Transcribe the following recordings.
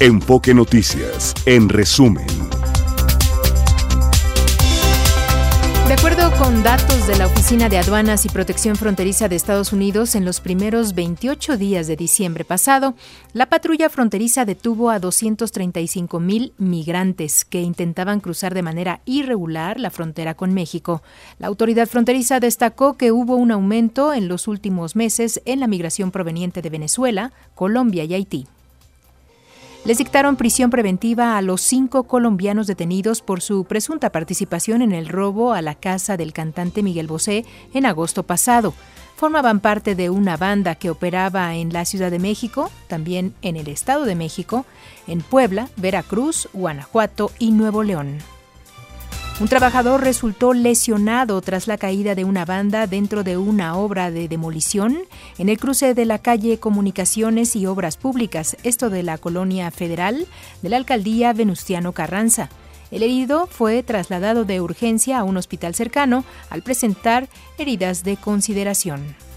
Enfoque Noticias, en resumen. De acuerdo con datos de la Oficina de Aduanas y Protección Fronteriza de Estados Unidos, en los primeros 28 días de diciembre pasado, la patrulla fronteriza detuvo a 235 mil migrantes que intentaban cruzar de manera irregular la frontera con México. La autoridad fronteriza destacó que hubo un aumento en los últimos meses en la migración proveniente de Venezuela, Colombia y Haití les dictaron prisión preventiva a los cinco colombianos detenidos por su presunta participación en el robo a la casa del cantante Miguel Bosé en agosto pasado. Formaban parte de una banda que operaba en la Ciudad de México, también en el Estado de México, en Puebla, Veracruz, Guanajuato y Nuevo León. Un trabajador resultó lesionado tras la caída de una banda dentro de una obra de demolición en el cruce de la calle Comunicaciones y Obras Públicas, esto de la colonia federal de la alcaldía Venustiano Carranza. El herido fue trasladado de urgencia a un hospital cercano al presentar heridas de consideración.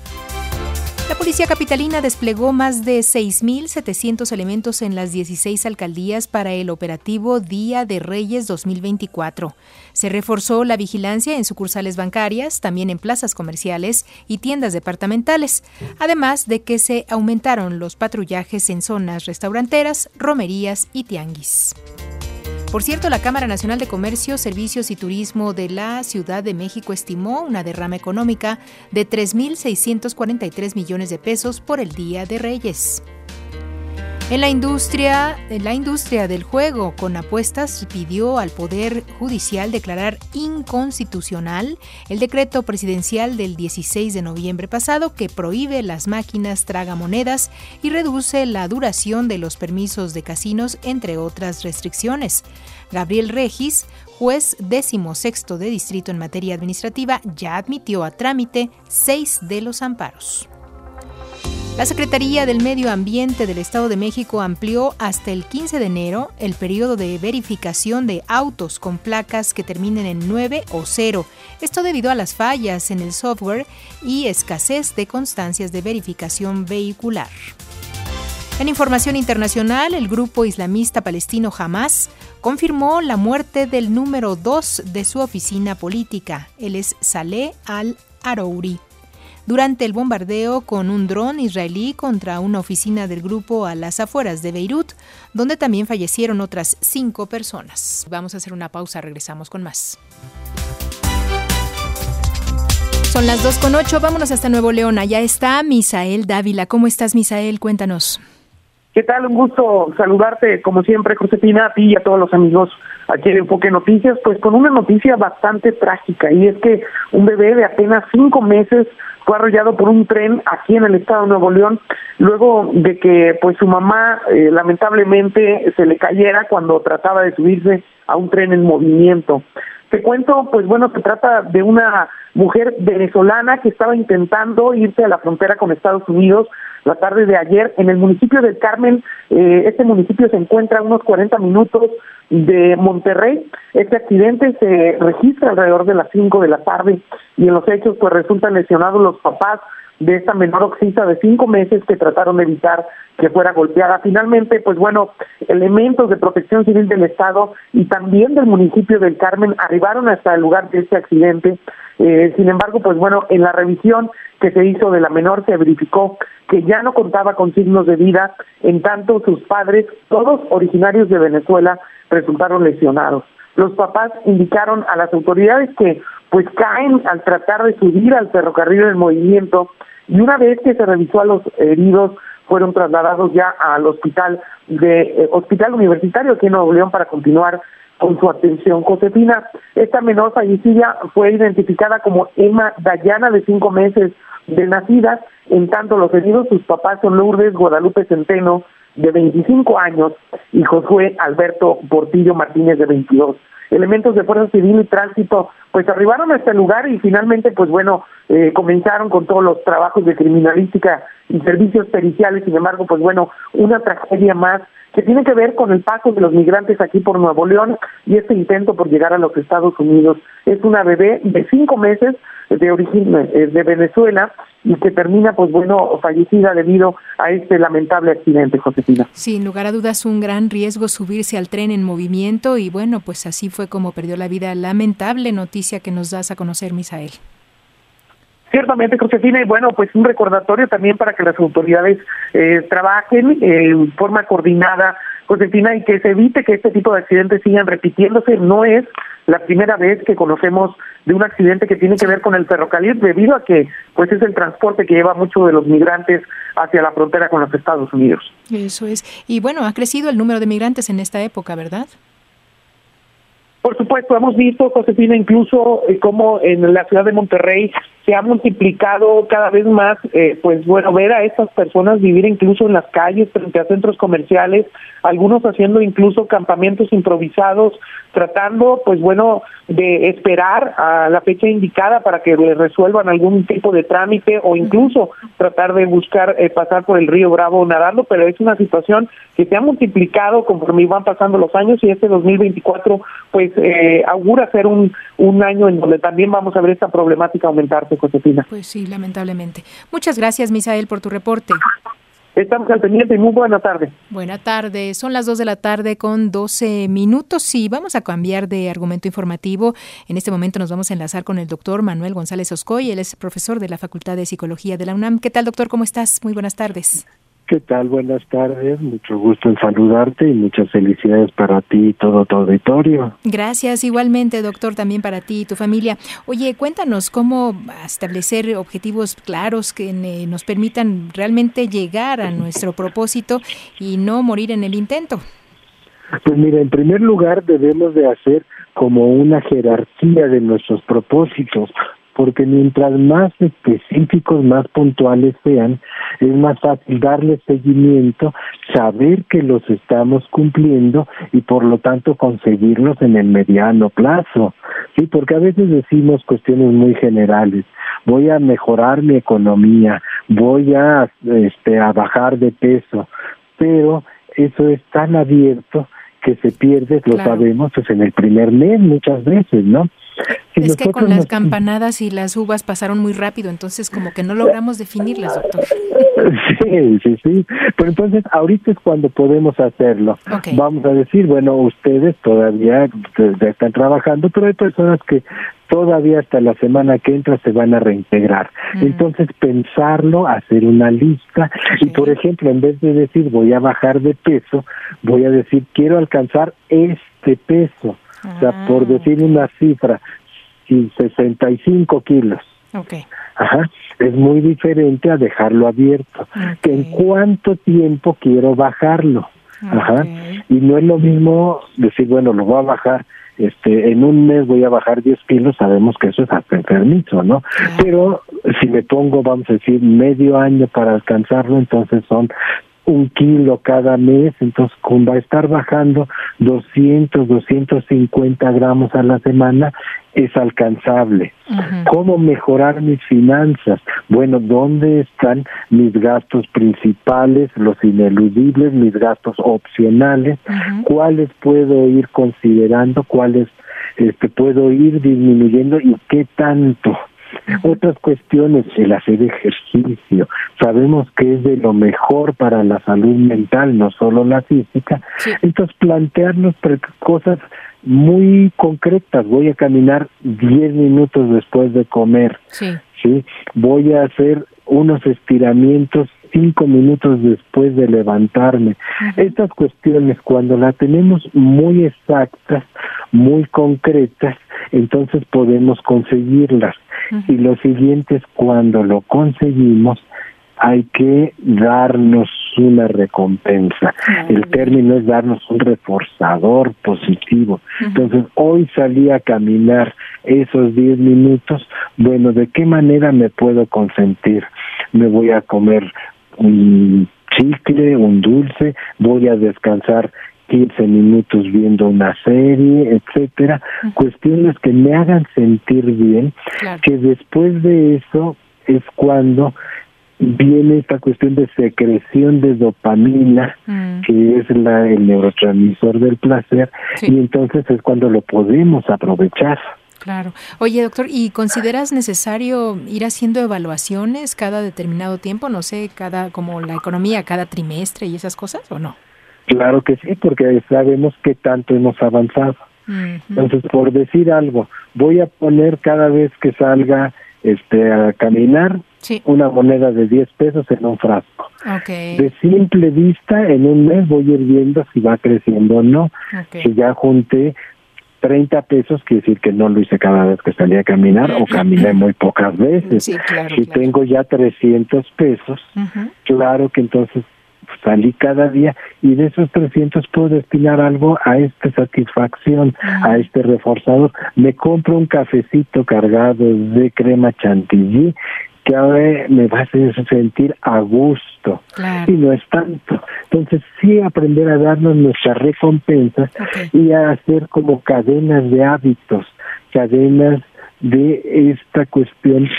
La Policía Capitalina desplegó más de 6.700 elementos en las 16 alcaldías para el operativo Día de Reyes 2024. Se reforzó la vigilancia en sucursales bancarias, también en plazas comerciales y tiendas departamentales, además de que se aumentaron los patrullajes en zonas restauranteras, romerías y tianguis. Por cierto, la Cámara Nacional de Comercio, Servicios y Turismo de la Ciudad de México estimó una derrama económica de 3.643 millones de pesos por el Día de Reyes. En la industria, la industria del juego con apuestas pidió al Poder Judicial declarar inconstitucional el decreto presidencial del 16 de noviembre pasado que prohíbe las máquinas tragamonedas y reduce la duración de los permisos de casinos, entre otras restricciones. Gabriel Regis, juez sexto de distrito en materia administrativa, ya admitió a trámite seis de los amparos. La Secretaría del Medio Ambiente del Estado de México amplió hasta el 15 de enero el periodo de verificación de autos con placas que terminen en 9 o 0. Esto debido a las fallas en el software y escasez de constancias de verificación vehicular. En información internacional, el grupo islamista palestino Hamas confirmó la muerte del número 2 de su oficina política. Él es Saleh al-Arouri durante el bombardeo con un dron israelí contra una oficina del grupo a las afueras de Beirut, donde también fallecieron otras cinco personas. Vamos a hacer una pausa, regresamos con más. Son las 2.8, vámonos hasta Nuevo León. Allá está Misael Dávila. ¿Cómo estás, Misael? Cuéntanos. ¿Qué tal? Un gusto saludarte, como siempre, Josefina, a ti y a todos los amigos aquí en Enfoque Noticias, pues con una noticia bastante trágica, y es que un bebé de apenas cinco meses fue arrollado por un tren aquí en el estado de Nuevo León, luego de que pues su mamá eh, lamentablemente se le cayera cuando trataba de subirse a un tren en movimiento. Te cuento, pues bueno, se trata de una mujer venezolana que estaba intentando irse a la frontera con Estados Unidos la tarde de ayer en el municipio del Carmen. Eh, este municipio se encuentra a unos 40 minutos de Monterrey. Este accidente se registra alrededor de las 5 de la tarde y en los hechos pues resultan lesionados los papás de esta menor oxisa de cinco meses que trataron de evitar que fuera golpeada. Finalmente, pues bueno, elementos de protección civil del Estado y también del municipio del Carmen arribaron hasta el lugar de este accidente. Eh, sin embargo, pues bueno, en la revisión que se hizo de la menor se verificó que ya no contaba con signos de vida, en tanto sus padres, todos originarios de Venezuela, resultaron lesionados. Los papás indicaron a las autoridades que pues caen al tratar de subir al ferrocarril en movimiento y una vez que se revisó a los heridos fueron trasladados ya al hospital de eh, hospital universitario aquí en Nuevo León para continuar con su atención. Josefina, esta menor fallecida fue identificada como Emma Dayana de cinco meses de nacida, en tanto los heridos, sus papás son Lourdes Guadalupe Centeno, de 25 años, y Josué Alberto Portillo Martínez, de 22. Elementos de Fuerza Civil y Tránsito, pues arribaron a este lugar y finalmente, pues bueno, eh, comenzaron con todos los trabajos de criminalística y servicios periciales, sin embargo, pues bueno, una tragedia más que tiene que ver con el paso de los migrantes aquí por Nuevo León y este intento por llegar a los Estados Unidos. Es una bebé de cinco meses de origen eh, de Venezuela y que termina, pues bueno, fallecida debido a este lamentable accidente, Josefina. Sin lugar a dudas, un gran riesgo subirse al tren en movimiento y bueno, pues así fue como perdió la vida. Lamentable noticia que nos das a conocer, Misael. Ciertamente, Josefina, y bueno, pues un recordatorio también para que las autoridades eh, trabajen en forma coordinada, Josefina, y que se evite que este tipo de accidentes sigan repitiéndose. No es la primera vez que conocemos de un accidente que tiene que ver con el ferrocarril, debido a que pues es el transporte que lleva muchos de los migrantes hacia la frontera con los Estados Unidos. Eso es. Y bueno, ha crecido el número de migrantes en esta época, ¿verdad? Por supuesto, hemos visto, Josefina, incluso eh, como en la ciudad de Monterrey se ha multiplicado cada vez más, eh, pues bueno, ver a estas personas vivir incluso en las calles, frente a centros comerciales, algunos haciendo incluso campamentos improvisados, tratando, pues bueno, de esperar a la fecha indicada para que le resuelvan algún tipo de trámite o incluso tratar de buscar eh, pasar por el río Bravo nadando, pero es una situación que se ha multiplicado conforme van pasando los años y este 2024 pues eh, augura ser un, un año en donde también vamos a ver esta problemática aumentarse, Josefina. Pues sí, lamentablemente. Muchas gracias, Misael, por tu reporte. Estamos al pendiente y muy buena tarde. Buena tarde. Son las 2 de la tarde con 12 minutos y vamos a cambiar de argumento informativo. En este momento nos vamos a enlazar con el doctor Manuel González Oscoy. Él es profesor de la Facultad de Psicología de la UNAM. ¿Qué tal, doctor? ¿Cómo estás? Muy buenas tardes. ¿Qué tal? Buenas tardes, mucho gusto en saludarte y muchas felicidades para ti y todo tu auditorio. Gracias, igualmente, doctor, también para ti y tu familia. Oye, cuéntanos cómo establecer objetivos claros que nos permitan realmente llegar a nuestro propósito y no morir en el intento. Pues mira, en primer lugar debemos de hacer como una jerarquía de nuestros propósitos, porque mientras más específicos, más puntuales sean, es más fácil darle seguimiento, saber que los estamos cumpliendo y por lo tanto conseguirlos en el mediano plazo. Sí, porque a veces decimos cuestiones muy generales. Voy a mejorar mi economía, voy a este a bajar de peso, pero eso es tan abierto que se pierde, lo sabemos, pues en el primer mes muchas veces, ¿no? Es que con las campanadas y las uvas pasaron muy rápido, entonces como que no logramos definirlas, doctor. Sí, sí, sí. Pero entonces ahorita es cuando podemos hacerlo. Vamos a decir, bueno, ustedes todavía están trabajando, pero hay personas que todavía hasta la semana que entra se van a reintegrar. Mm. Entonces pensarlo, hacer una lista y por ejemplo, en vez de decir voy a bajar de peso, voy a decir quiero alcanzar este peso. O sea, por ah. decir una cifra, 65 kilos. Okay. Ajá, es muy diferente a dejarlo abierto. Que en cuánto tiempo quiero bajarlo. Ajá. Y no es lo mismo decir, bueno, lo voy a bajar, este, en un mes voy a bajar 10 kilos, sabemos que eso es hasta enfermizo, ¿no? Pero si me pongo, vamos a decir, medio año para alcanzarlo, entonces son un kilo cada mes, entonces va a estar bajando 200, 250 gramos a la semana, es alcanzable. ¿Cómo mejorar mis finanzas? Bueno, ¿dónde están mis gastos principales, los ineludibles, mis gastos opcionales? ¿Cuáles puedo ir considerando? ¿Cuáles este, puedo ir disminuyendo y qué tanto? Otras cuestiones, el hacer ejercicio. Sabemos que es de lo mejor para la salud mental, no solo la física. Entonces, plantearnos cosas muy concretas. Voy a caminar 10 minutos después de comer. Sí. ¿sí? Voy a hacer unos estiramientos cinco minutos después de levantarme. Estas cuestiones, cuando las tenemos muy exactas, muy concretas, entonces podemos conseguirlas. Y lo siguiente es cuando lo conseguimos, hay que darnos una recompensa. El término es darnos un reforzador positivo. Entonces, hoy salí a caminar esos 10 minutos, bueno, ¿de qué manera me puedo consentir? Me voy a comer un chicle, un dulce, voy a descansar 15 minutos viendo una serie, etcétera, cuestiones que me hagan sentir bien, que después de eso es cuando viene esta cuestión de secreción de dopamina, mm. que es la, el neurotransmisor del placer, y entonces es cuando lo podemos aprovechar. Claro. Oye, doctor, ¿y consideras necesario ir haciendo evaluaciones cada determinado tiempo? No sé, cada, como la economía, cada trimestre y esas cosas, ¿o no? Claro que sí, porque sabemos que tanto hemos avanzado. Entonces, por decir algo, voy a poner cada vez que salga este a caminar una moneda de 10 pesos en un frasco. De simple vista, en un mes voy a ir viendo si va creciendo o no. Si ya junté 30 pesos, quiere decir que no lo hice cada vez que salía a caminar o caminé muy pocas veces. si tengo ya 300 pesos, claro que entonces salí cada día y de esos 300 puedo destinar algo a esta satisfacción, a este reforzador. Me compro un cafecito cargado de crema chantilly que ahora me va a hacer sentir a gusto y no es tanto. Entonces sí aprender a darnos nuestras recompensas y a hacer como cadenas de hábitos, cadenas de esta cuestión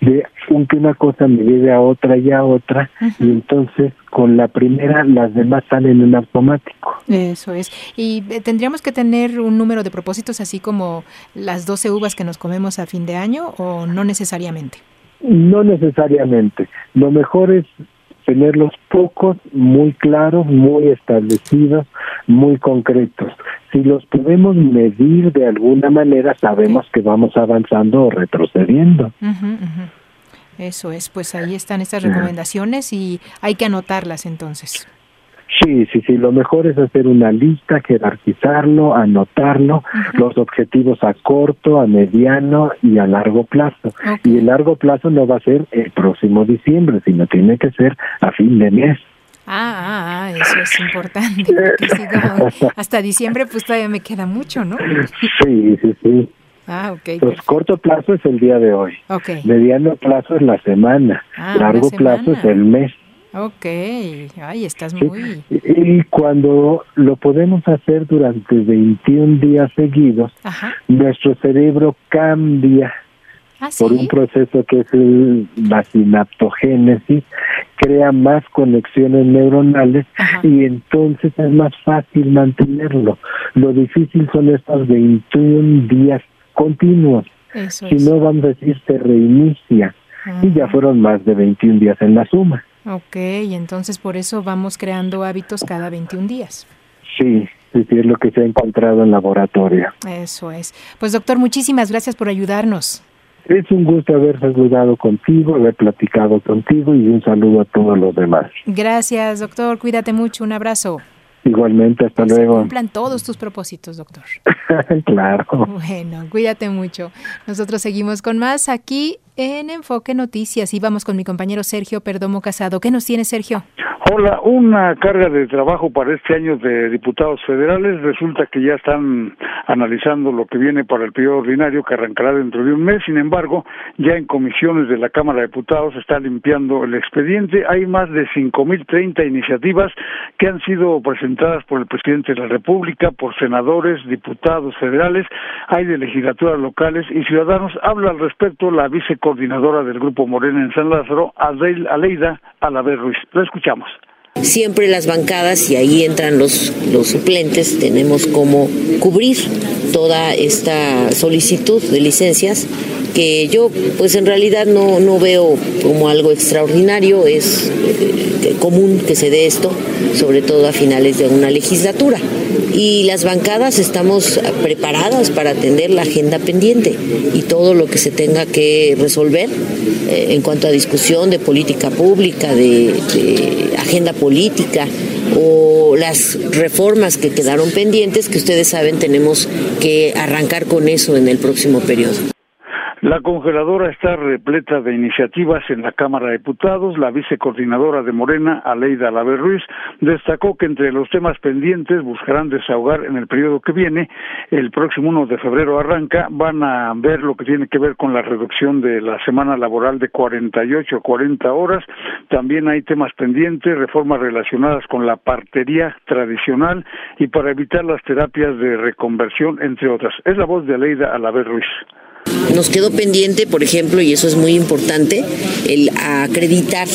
de que una cosa me lleve a otra y a otra y entonces con la primera las demás salen en automático. Eso es. Y eh, tendríamos que tener un número de propósitos así como las 12 uvas que nos comemos a fin de año o no necesariamente. No necesariamente. Lo mejor es tenerlos pocos, muy claros, muy establecidos, muy concretos. Si los podemos medir de alguna manera, sabemos que vamos avanzando o retrocediendo. Eso es, pues ahí están estas recomendaciones y hay que anotarlas entonces. Sí, sí, sí, lo mejor es hacer una lista, jerarquizarlo, anotarlo, los objetivos a corto, a mediano y a largo plazo. Y el largo plazo no va a ser el próximo diciembre, sino tiene que ser a fin de mes. Ah, ah, ah eso es importante. hasta diciembre pues todavía me queda mucho, ¿no? Sí, sí, sí. Ah, ok. Pues corto plazo es el día de hoy. Okay. Mediano plazo es la semana. Ah, largo plazo es el mes. Ok, ay, estás muy... Y cuando lo podemos hacer durante 21 días seguidos, nuestro cerebro cambia ¿Ah, por un proceso que es la sinaptogénesis, crea más conexiones neuronales y entonces es más fácil mantenerlo. Lo difícil son estos 21 días continuos. si no, vamos a decir, se reinicia. Y ya fueron más de 21 días en la suma. Ok, entonces por eso vamos creando hábitos cada 21 días. Sí, sí, es lo que se ha encontrado en laboratorio. Eso es. Pues doctor, muchísimas gracias por ayudarnos. Es un gusto haber saludado contigo, haber platicado contigo y un saludo a todos los demás. Gracias, doctor. Cuídate mucho. Un abrazo. Igualmente, hasta luego. cumplan todos tus propósitos, doctor. claro. Bueno, cuídate mucho. Nosotros seguimos con más aquí en Enfoque Noticias y vamos con mi compañero Sergio Perdomo Casado. ¿Qué nos tiene, Sergio? Hola, una carga de trabajo para este año de diputados federales. Resulta que ya están analizando lo que viene para el periodo ordinario que arrancará dentro de un mes. Sin embargo, ya en comisiones de la Cámara de Diputados está limpiando el expediente. Hay más de 5.030 iniciativas que han sido presentadas por el presidente de la República, por senadores, diputados federales, hay de legislaturas locales y ciudadanos. Habla al respecto la vicecoordinadora del Grupo Morena en San Lázaro, Aleida Alaver Ruiz. Lo escuchamos siempre las bancadas y ahí entran los, los suplentes, tenemos como cubrir toda esta solicitud de licencias que yo pues en realidad no, no veo como algo extraordinario, es eh, común que se dé esto, sobre todo a finales de una legislatura. Y las bancadas estamos preparadas para atender la agenda pendiente y todo lo que se tenga que resolver eh, en cuanto a discusión de política pública, de agenda política o las reformas que quedaron pendientes, que ustedes saben tenemos que arrancar con eso en el próximo periodo. La congeladora está repleta de iniciativas en la Cámara de Diputados. La vicecoordinadora de Morena, Aleida Laver Ruiz, destacó que entre los temas pendientes buscarán desahogar en el periodo que viene. El próximo 1 de febrero arranca. Van a ver lo que tiene que ver con la reducción de la semana laboral de 48 a 40 horas. También hay temas pendientes, reformas relacionadas con la partería tradicional y para evitar las terapias de reconversión, entre otras. Es la voz de Aleida Alaver Ruiz. Nos quedó pendiente, por ejemplo, y eso es muy importante, el acreditar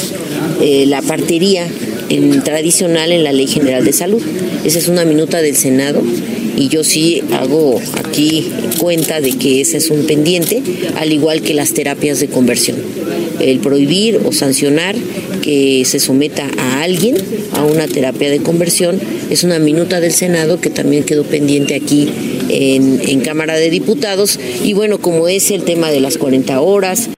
eh, la partería tradicional en la Ley General de Salud. Esa es una minuta del Senado y yo sí hago aquí cuenta de que ese es un pendiente, al igual que las terapias de conversión. El prohibir o sancionar que se someta a alguien a una terapia de conversión. Es una minuta del Senado que también quedó pendiente aquí en, en Cámara de Diputados. Y bueno, como es el tema de las 40 horas,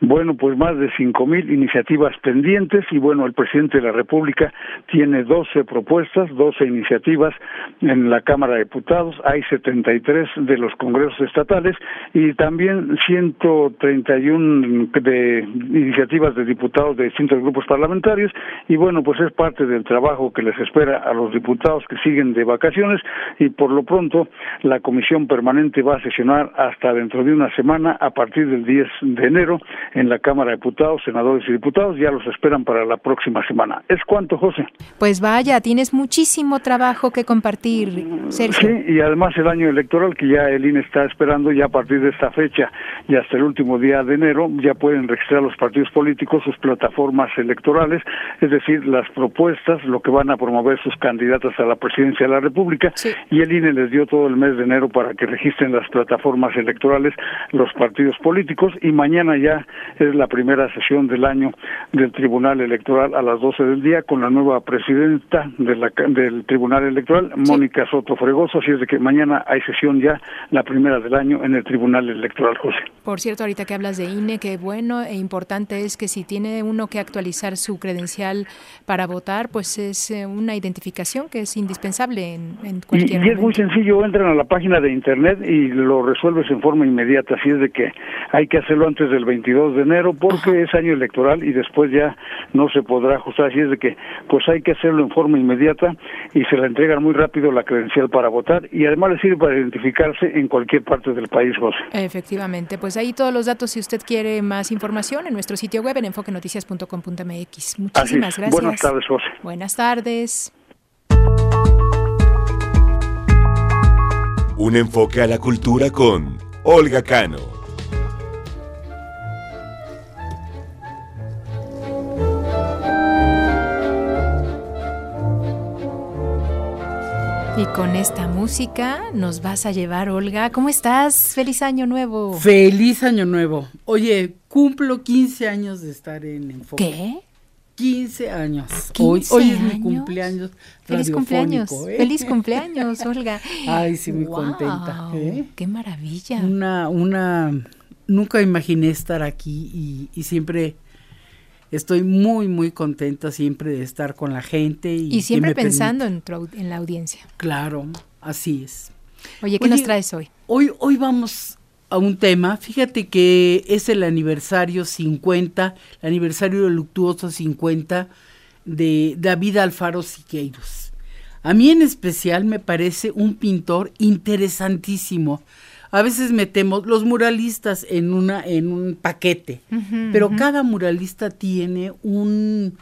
bueno, pues más de cinco mil iniciativas pendientes y bueno, el presidente de la República tiene 12 propuestas, 12 iniciativas en la Cámara de Diputados, hay 73 de los congresos estatales y también 131 de iniciativas de diputados de distintos grupos parlamentarios y bueno, pues es parte del trabajo que les espera a los diputados que siguen de vacaciones y por lo pronto la comisión permanente va a sesionar hasta dentro de una semana a partir del 10 de enero en la Cámara de Diputados, senadores y diputados, ya los esperan para la próxima semana. ¿Es cuánto, José? Pues vaya, tienes muchísimo trabajo que compartir, Sergio. Sí, y además el año electoral que ya el INE está esperando, ya a partir de esta fecha y hasta el último día de enero, ya pueden registrar los partidos políticos sus plataformas electorales, es decir, las propuestas, lo que van a promover sus candidatas a la presidencia de la República, y el INE les dio todo el mes de enero para que registren las plataformas electorales los partidos políticos y mañana ya es la primera sesión del año del Tribunal Electoral a las 12 del día con la nueva presidenta de la, del Tribunal Electoral, Mónica Soto Fregoso, así es de que mañana hay sesión ya, la primera del año en el Tribunal Electoral, José. Por cierto, ahorita que hablas de INE, qué bueno e importante es que si tiene uno que actualizar su credencial para votar, pues es eh, una identificación que es indispensable en, en cualquier y, y es muy sencillo, entran a la página de internet y lo resuelves en forma inmediata, así es de que hay que hacerlo antes del 22 de enero porque es año electoral y después ya no se podrá ajustar, así es de que pues hay que hacerlo en forma inmediata y se le entregan muy rápido la credencial para votar y además le sirve para identificarse en cualquier parte del país, José. Efectivamente, pues ahí todos los datos si usted quiere más información en nuestro sitio web en enfoquenoticias.com.mx. Muchísimas gracias. Buenas tardes, José. Buenas tardes. Un enfoque a la cultura con Olga Cano. Y con esta música nos vas a llevar, Olga. ¿Cómo estás? Feliz año nuevo. Feliz año nuevo. Oye, cumplo 15 años de estar en Enfoque. ¿Qué? 15 años. 15 hoy, hoy es mi cumpleaños. Feliz cumpleaños. ¿eh? Feliz cumpleaños, Olga. Ay, sí, muy contenta. ¿eh? Qué maravilla. Una, una, nunca imaginé estar aquí y, y siempre estoy muy, muy contenta siempre de estar con la gente. Y, siempre pensando en, tu au- en la audiencia. Claro, así es. Oye, ¿qué Oye, nos traes hoy? Hoy, hoy vamos a un tema, fíjate que es el aniversario 50, el aniversario luctuoso 50 de David Alfaro Siqueiros. A mí en especial me parece un pintor interesantísimo. A veces metemos los muralistas en una en un paquete, pero cada muralista tiene un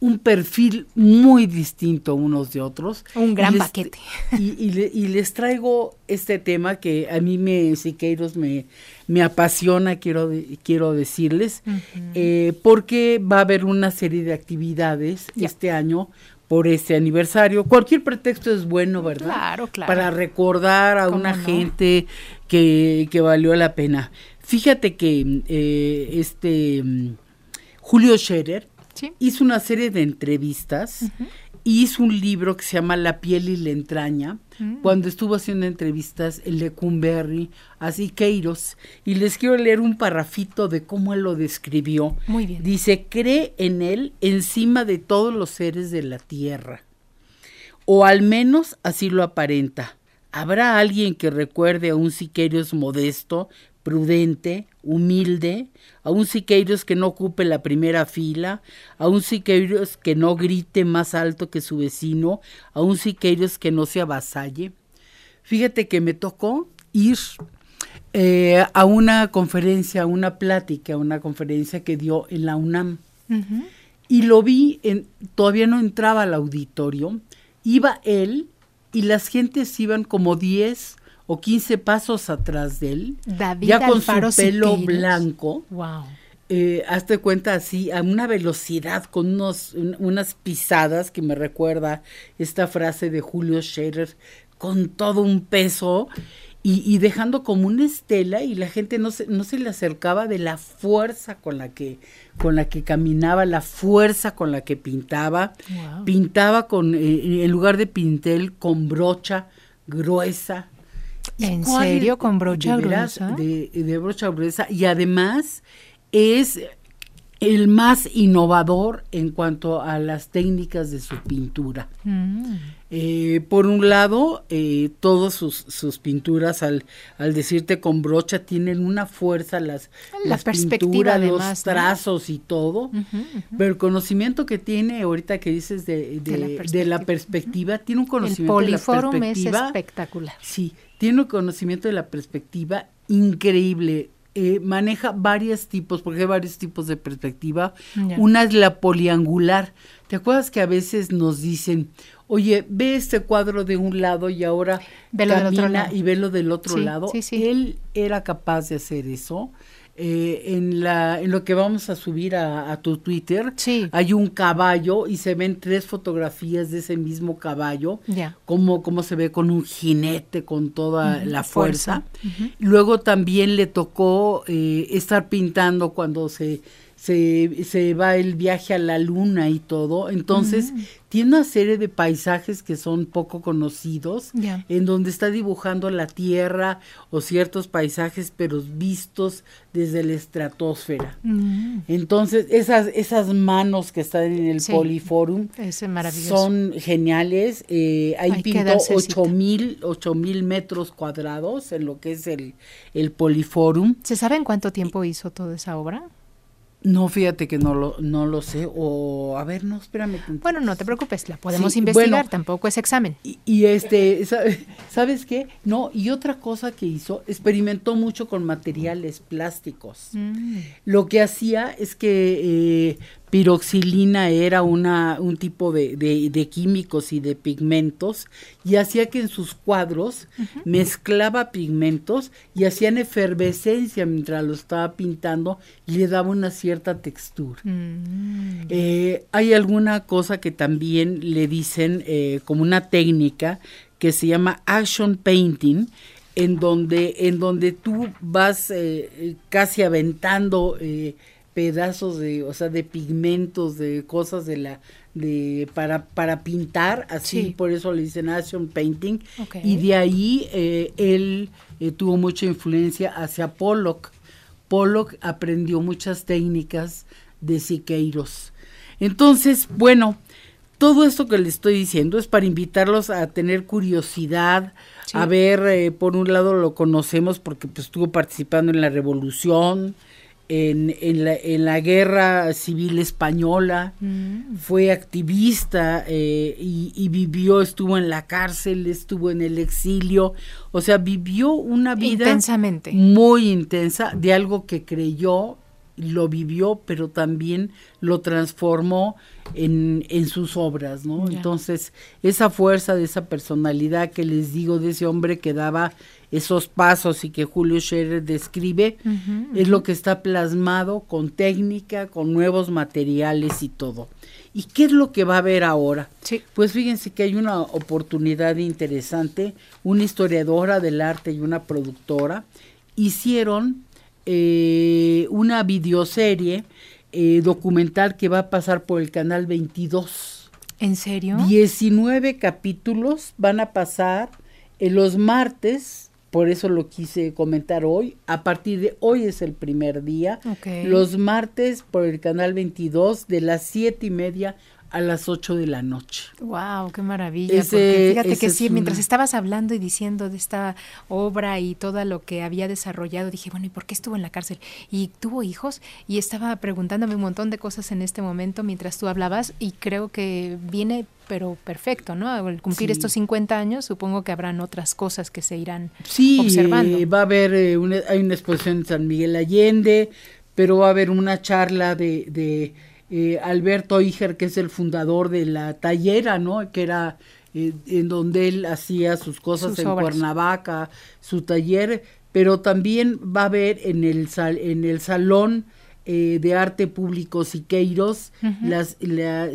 un perfil muy distinto unos de otros. Un Y gran les- paquete. Y, y le- y les traigo este tema que a mí me, Siqueiros me, me apasiona, quiero, de- quiero decirles, eh, porque va a haber una serie de actividades este año por este aniversario. Cualquier pretexto es bueno, ¿verdad? Claro, claro. Para recordar a ¿Cómo una no? gente que, que valió la pena. Fíjate que eh, este mm, Julio Scherer Sí. hizo una serie de entrevistas y hizo un libro que se llama La piel y la entraña, Mm. cuando estuvo haciendo entrevistas en Lecumberri a Siqueiros. Y les quiero leer un parrafito de cómo él lo describió. Muy bien. Dice, cree en él encima de todos los seres de la tierra. O al menos así lo aparenta. ¿Habrá alguien que recuerde a un Siqueiros modesto, prudente, humilde, a un Siqueiros que no ocupe la primera fila, a un Siqueiros que no grite más alto que su vecino, a un Siqueiros que no se avasalle? Fíjate que me tocó ir eh, a una conferencia, a una plática, a una conferencia que dio en la UNAM. Y lo vi, en, todavía no entraba al auditorio, iba él y las gentes iban como 10 o 15 pasos atrás de él, David ya con Alfaro su pelo Siqueiros. blanco, Wow. eh, hazte cuenta así, a una velocidad, con unos, un- unas pisadas que me recuerda esta frase de Julio Scherer, con todo un peso y, dejando como una estela y la gente no se, no se le acercaba de la fuerza con la que, con la que caminaba, la fuerza con la que pintaba. Pintaba con, eh, en lugar de pintel, con brocha gruesa. ¿En serio? ¿Con brocha gruesa? De, de brocha gruesa. Y además es el más innovador en cuanto a las técnicas de su pintura. Mm. Eh, por un lado, eh, todas sus, pinturas, al, al decirte con brocha, tienen una fuerza, las, la las pinturas, los trazos y todo, pero el conocimiento que tiene ahorita que dices de, de, la, perspectiva, tiene un conocimiento el de la perspectiva. es espectacular. Sí, tiene un conocimiento de la perspectiva increíble eh, maneja varios tipos, porque hay varios tipos de perspectiva. Una es la poliangular. ¿Te acuerdas que a veces nos dicen, oye, ve este cuadro de un lado y ahora velo camina y velo del otro lado? Él era capaz de hacer eso. Eh, en, la, en lo que vamos a subir a, tu Twitter, hay un caballo y se ven tres fotografías de ese mismo caballo, como, como se ve con un jinete, con toda la fuerza. Luego también le tocó eh, estar pintando cuando se se, se va el viaje a la luna y todo. Entonces, tiene una serie de paisajes que son poco conocidos, en donde está dibujando la Tierra o ciertos paisajes, pero vistos desde la estratosfera. Mm. Entonces, esas, esas manos que están en el Poliforum son geniales. Eh, ahí pintó ocho mil, ocho mil metros cuadrados en lo que es el, el Poliforum. ¿Se sabe en cuánto tiempo hizo toda esa obra? No, fíjate que no lo, no lo sé. O, a ver, no, espérame. Bueno, no te preocupes, la podemos investigar, tampoco es examen. Y, este, ¿sabes qué? No, y otra cosa que hizo, experimentó mucho con materiales plásticos. Mm. Lo que hacía es que eh, piroxilina era una, un tipo de, de, químicos y de pigmentos y hacía que en sus cuadros mezclaba pigmentos y hacían efervescencia mientras lo estaba pintando y le daba una cierta textura. Mm. Eh, hay alguna cosa que también le dicen eh, como una técnica que se llama action painting, en donde, en donde tú vas eh, casi aventando pedazos de, o sea, de pigmentos, de cosas de la, de, para, para pintar, así por eso le dicen action painting, y de ahí eh, él eh, tuvo mucha influencia hacia Pollock. Pollock aprendió muchas técnicas de Siqueiros. Entonces, bueno, todo esto que le estoy diciendo es para invitarlos a tener curiosidad, a ver, eh, por un lado lo conocemos porque pues, estuvo participando en la revolución, en, en, la, en la guerra civil española, mm. fue activista eh, y, vivió, estuvo en la cárcel, estuvo en el exilio, o sea, vivió una vida intensamente muy intensa de algo que creyó, lo vivió, pero también lo transformó en, en sus obras, ¿no? Entonces, esa fuerza de esa personalidad que les digo de ese hombre que daba esos pasos y que Julio Scherer describe, es lo que está plasmado con técnica, con nuevos materiales y todo. ¿Y qué es lo que va a haber ahora? Pues fíjense que hay una oportunidad interesante. Una historiadora del arte y una productora hicieron eh, una videoserie eh, documental que va a pasar por el canal 22. ¿En serio? 19 capítulos van a pasar en los martes por eso lo quise comentar hoy. A partir de hoy es el primer día. Los martes por el canal 22 de las siete y media a las 8 de la noche. Wow, qué maravilla. fíjate que sí, mientras estabas hablando y diciendo de esta obra y todo lo que había desarrollado, dije, bueno, ¿y por qué estuvo en la cárcel? Y tuvo hijos y estaba preguntándome un montón de cosas en este momento mientras tú hablabas y creo que viene pero perfecto, ¿no? Al cumplir estos 50 años, supongo que habrán otras cosas que se irán sí, observando. va a haber eh, una, hay una exposición en San Miguel Allende, pero va a haber una charla de, de eh, Alberto Iger, que es el fundador de la tallera, ¿no? Que era eh, en donde él hacía sus cosas en Cuernavaca, su taller, pero también va a haber en el, sal, en el salón eh, de arte público Siqueiros, las,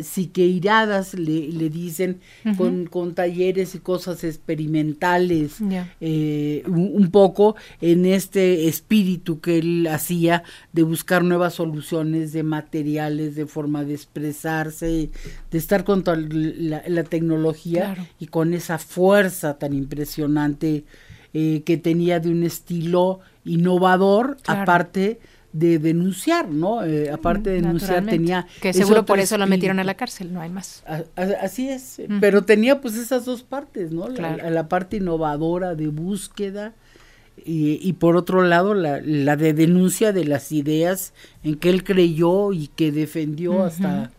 Siqueiradas le, dicen, con, con, talleres y cosas experimentales, eh, un, poco en este espíritu que él hacía de buscar nuevas soluciones de materiales, de forma de expresarse, de estar con la, tecnología y con esa fuerza tan impresionante eh, que tenía de un estilo innovador, aparte de denunciar, ¿no? Eh, aparte de denunciar tenía... Que seguro por eso lo metieron a la cárcel, no hay más. así es, pero tenía pues esas dos partes, ¿no? La, parte innovadora de búsqueda y, y por otro lado la, la, de denuncia de las ideas en que él creyó y que defendió hasta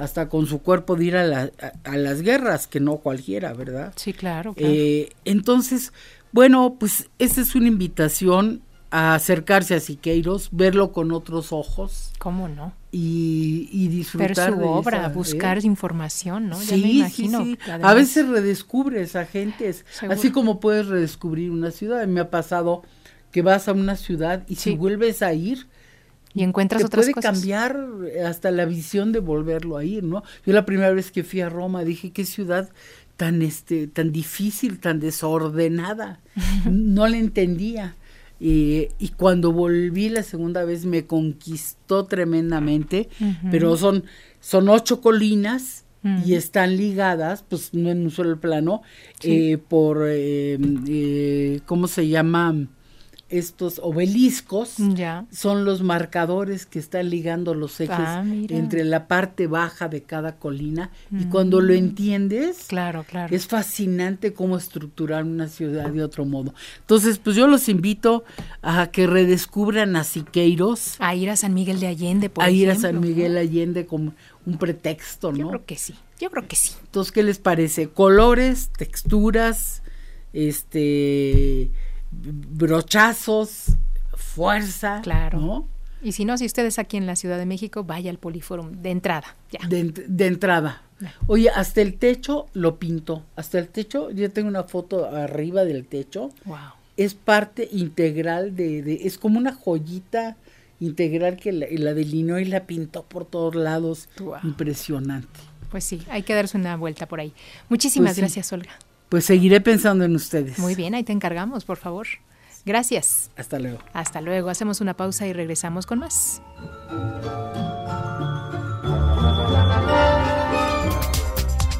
hasta con su cuerpo de ir a, a, las guerras, que no cualquiera, ¿verdad? Sí, claro. Eh, entonces, bueno, pues esa es una invitación a acercarse a Siqueiros, verlo con otros ojos. ¿Cómo no? Y, y disfrutar Ver su obra, ¿eh? buscar información, ¿no? Sí, me imagino. Sí, A veces redescubres a gentes, así como puedes redescubrir una ciudad. Me ha pasado que vas a una ciudad y si vuelves a ir, y encuentras otras puede cambiar hasta la visión de volverlo a ir, ¿no? Yo la primera vez que fui a Roma dije, qué ciudad tan este tan difícil, tan desordenada. no la entendía. Eh, y cuando volví la segunda vez me conquistó tremendamente, pero son, son ocho colinas y están ligadas, pues no en un solo plano, eh, por, eh, eh, ¿cómo se llama? Estos obeliscos son los marcadores que están ligando los ejes ah, entre la parte baja de cada colina. Y cuando lo mm. entiendes claro claro. es fascinante cómo estructurar una ciudad de otro modo. Entonces pues yo los invito a que redescubran a Siqueiros. A ir a San Miguel de Allende por a ir a San Miguel de Allende como un pretexto no yo creo que sí yo creo que sí. Entonces qué les parece colores texturas este brochazos, fuerza. Claro. Y si no, si ustedes aquí en la Ciudad de México, vaya al Poliforum de entrada. Ya. De, entrada. Oye, hasta el techo lo pinto. Hasta el techo, yo tengo una foto arriba del techo. Wow. Es parte integral de, es como una joyita integral que la, la delineó y la pintó por todos lados. Impresionante. Pues sí, hay que darse una vuelta por ahí. Muchísimas pues gracias, Olga. Pues seguiré pensando en ustedes. Muy bien, ahí te encargamos, por favor. Gracias. Hasta luego. Hasta luego. Hacemos una pausa y regresamos con más.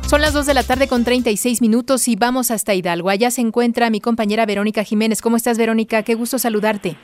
Son las 2 de la tarde con 36 minutos y vamos hasta Hidalgo. Allá se encuentra mi compañera Verónica Jiménez. ¿Cómo estás, Verónica? Qué gusto saludarte.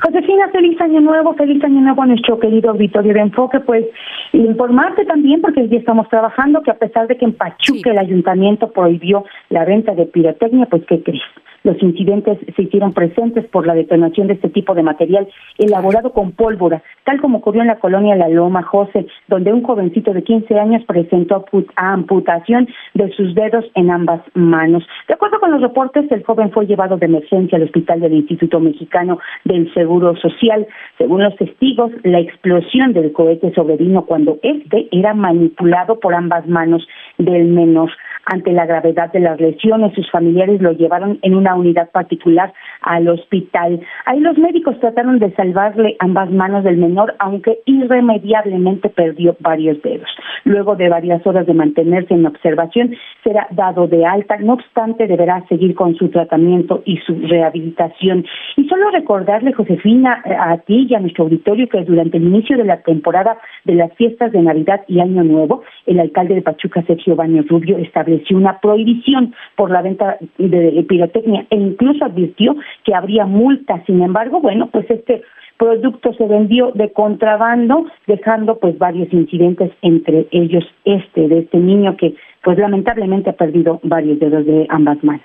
Josefina, feliz año nuevo, feliz año nuevo a nuestro querido auditorio de Enfoque, pues informarte también, porque ya estamos trabajando, que a pesar de que en Pachuca el ayuntamiento prohibió la venta de pirotecnia, pues ¿qué crees? Los incidentes se hicieron presentes por la detonación de este tipo de material elaborado con pólvora, tal como ocurrió en la colonia La Loma José, donde un jovencito de 15 años presentó amputación de sus dedos en ambas manos. De acuerdo con los reportes, el joven fue llevado de emergencia al hospital del Instituto Mexicano del Seguro Social. Según los testigos, la explosión del cohete sobrevino cuando este era manipulado por ambas manos del menor. Ante la gravedad de las lesiones, sus familiares lo llevaron en una unidad particular al hospital. Ahí los médicos trataron de salvarle ambas manos del menor, aunque irremediablemente perdió varios dedos. Luego de varias horas de mantenerse en observación, será dado de alta. No obstante, deberá seguir con su tratamiento y su rehabilitación. Y solo recordarle, Josefina, a ti y a nuestro auditorio que durante el inicio de la temporada de las fiestas de Navidad y Año Nuevo, el alcalde de Pachuca, Sergio Baño Rubio, estableció una prohibición por la venta de pirotecnia e incluso advirtió que habría multas. Sin embargo, bueno, pues este producto se vendió de contrabando, dejando pues varios incidentes, entre ellos este de este niño que pues lamentablemente ha perdido varios dedos de ambas manos.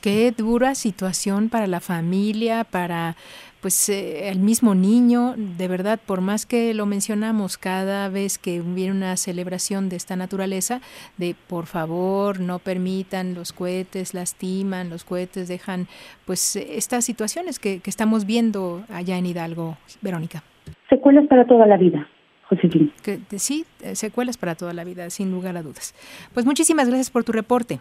Qué dura situación para la familia, para pues eh, el mismo niño, de verdad, por más que lo mencionamos cada vez que hubiera una celebración de esta naturaleza, de por favor no permitan los cohetes, lastiman, los cohetes dejan, pues estas situaciones que, que estamos viendo allá en Hidalgo, Verónica. Secuelas para toda la vida. Josefina. Que, sí, eh, secuelas para toda la vida, sin lugar a dudas. Pues muchísimas gracias por tu reporte.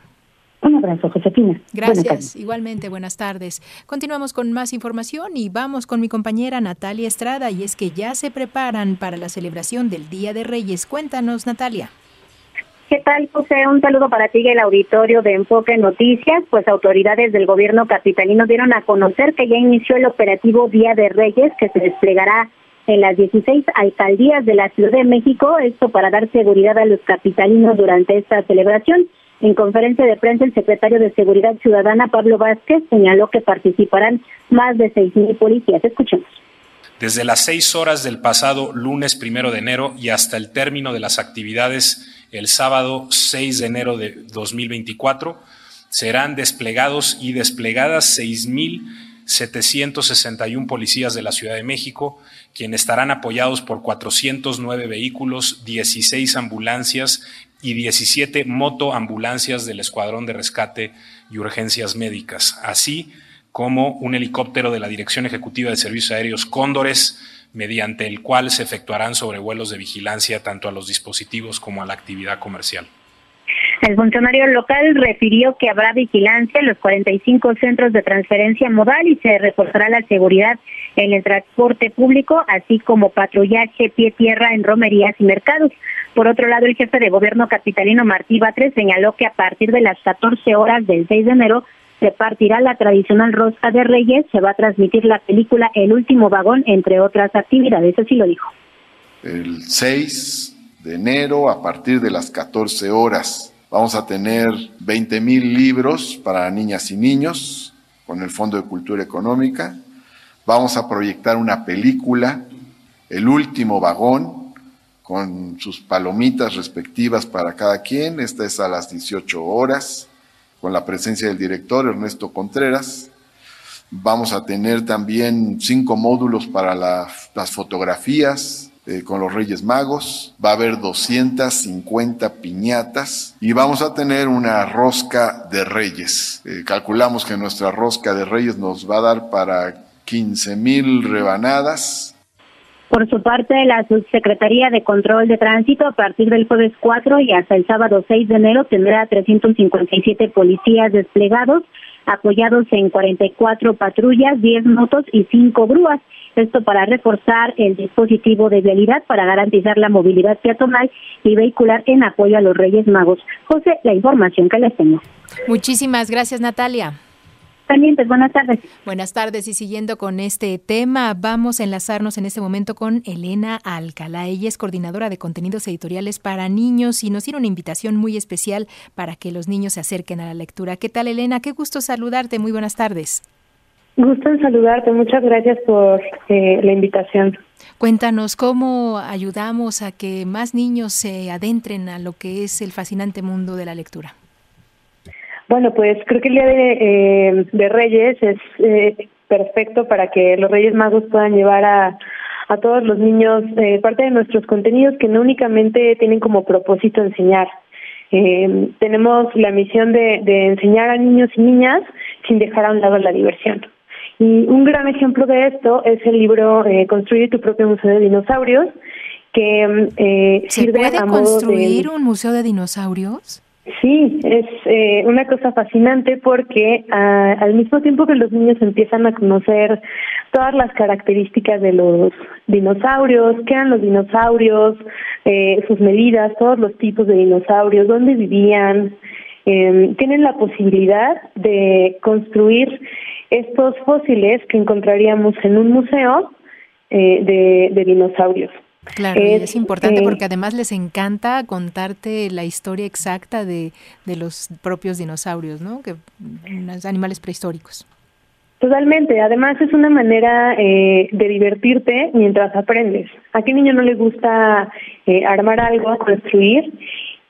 Un abrazo, Josefina. Gracias. Igualmente, buenas tardes. Continuamos con más información y vamos con mi compañera Natalia Estrada y es que ya se preparan para la celebración del Día de Reyes. Cuéntanos, Natalia. ¿Qué tal, José? Un saludo para ti y el auditorio de Enfoque Noticias. Pues autoridades del gobierno capitalino dieron a conocer que ya inició el operativo Día de Reyes que se desplegará en las 16 alcaldías de la Ciudad de México, esto para dar seguridad a los capitalinos durante esta celebración. En conferencia de prensa, el secretario de Seguridad Ciudadana, Pablo Vázquez, señaló que participarán más de 6.000 policías. Escuchemos. Desde las 6 horas del pasado lunes primero de enero y hasta el término de las actividades el sábado 6 de enero de 2024, serán desplegados y desplegadas 6.761 policías de la Ciudad de México, quienes estarán apoyados por 409 vehículos, 16 ambulancias y 17 motoambulancias del Escuadrón de Rescate y Urgencias Médicas, así como un helicóptero de la Dirección Ejecutiva de Servicios Aéreos Cóndores, mediante el cual se efectuarán sobrevuelos de vigilancia tanto a los dispositivos como a la actividad comercial. El funcionario local refirió que habrá vigilancia en los 45 centros de transferencia modal y se reforzará la seguridad en el transporte público, así como patrullaje pie tierra en romerías y mercados. Por otro lado, el jefe de gobierno capitalino Martí Batres señaló que a partir de las 14 horas del 6 de enero se partirá la tradicional rosca de Reyes, se va a transmitir la película El último vagón, entre otras actividades, así lo dijo. El 6 de enero, a partir de las 14 horas, vamos a tener 20 mil libros para niñas y niños con el Fondo de Cultura Económica. Vamos a proyectar una película, El último vagón, con sus palomitas respectivas para cada quien. Esta es a las 18 horas, con la presencia del director Ernesto Contreras. Vamos a tener también cinco módulos para las fotografías eh, con los Reyes Magos. Va a haber 250 piñatas y vamos a tener una rosca de Reyes. Eh, calculamos que nuestra rosca de Reyes nos va a dar para 15 mil rebanadas por su parte, la Subsecretaría de Control de Tránsito, a partir del jueves 4 y hasta el sábado 6 de enero, tendrá 357 policías desplegados, apoyados en 44 patrullas, 10 motos y 5 grúas. Esto para reforzar el dispositivo de vialidad para garantizar la movilidad peatonal y vehicular en apoyo a los Reyes Magos. José, la información que les tengo. Muchísimas gracias, Natalia. Buenas tardes. Buenas tardes y siguiendo con este tema, vamos a enlazarnos en este momento con Elena Alcalá. Ella es coordinadora de contenidos editoriales para niños y nos tiene una invitación muy especial para que los niños se acerquen a la lectura. ¿Qué tal, Elena? Qué gusto saludarte. Muy buenas tardes. Gusto en saludarte. Muchas gracias por eh, la invitación. Cuéntanos cómo ayudamos a que más niños se adentren a lo que es el fascinante mundo de la lectura. Bueno, pues creo que el Día de, eh, de Reyes es eh, perfecto para que los Reyes Magos puedan llevar a, a todos los niños eh, parte de nuestros contenidos que no únicamente tienen como propósito enseñar. Eh, tenemos la misión de, de enseñar a niños y niñas sin dejar a un lado la diversión. Y un gran ejemplo de esto es el libro eh, Construye tu propio museo de dinosaurios, que eh, ¿Se sirve puede a modo construir de... un museo de dinosaurios? Sí, es eh, una cosa fascinante porque ah, al mismo tiempo que los niños empiezan a conocer todas las características de los dinosaurios, qué eran los dinosaurios, eh, sus medidas, todos los tipos de dinosaurios, dónde vivían, eh, tienen la posibilidad de construir estos fósiles que encontraríamos en un museo eh, de dinosaurios. Claro, y Es, es importante eh, porque además les encanta contarte la historia exacta de, de los propios dinosaurios, ¿no? Que animales prehistóricos. Totalmente. Además es una manera eh, de divertirte mientras aprendes. ¿A qué niño no le gusta eh, armar algo, construir?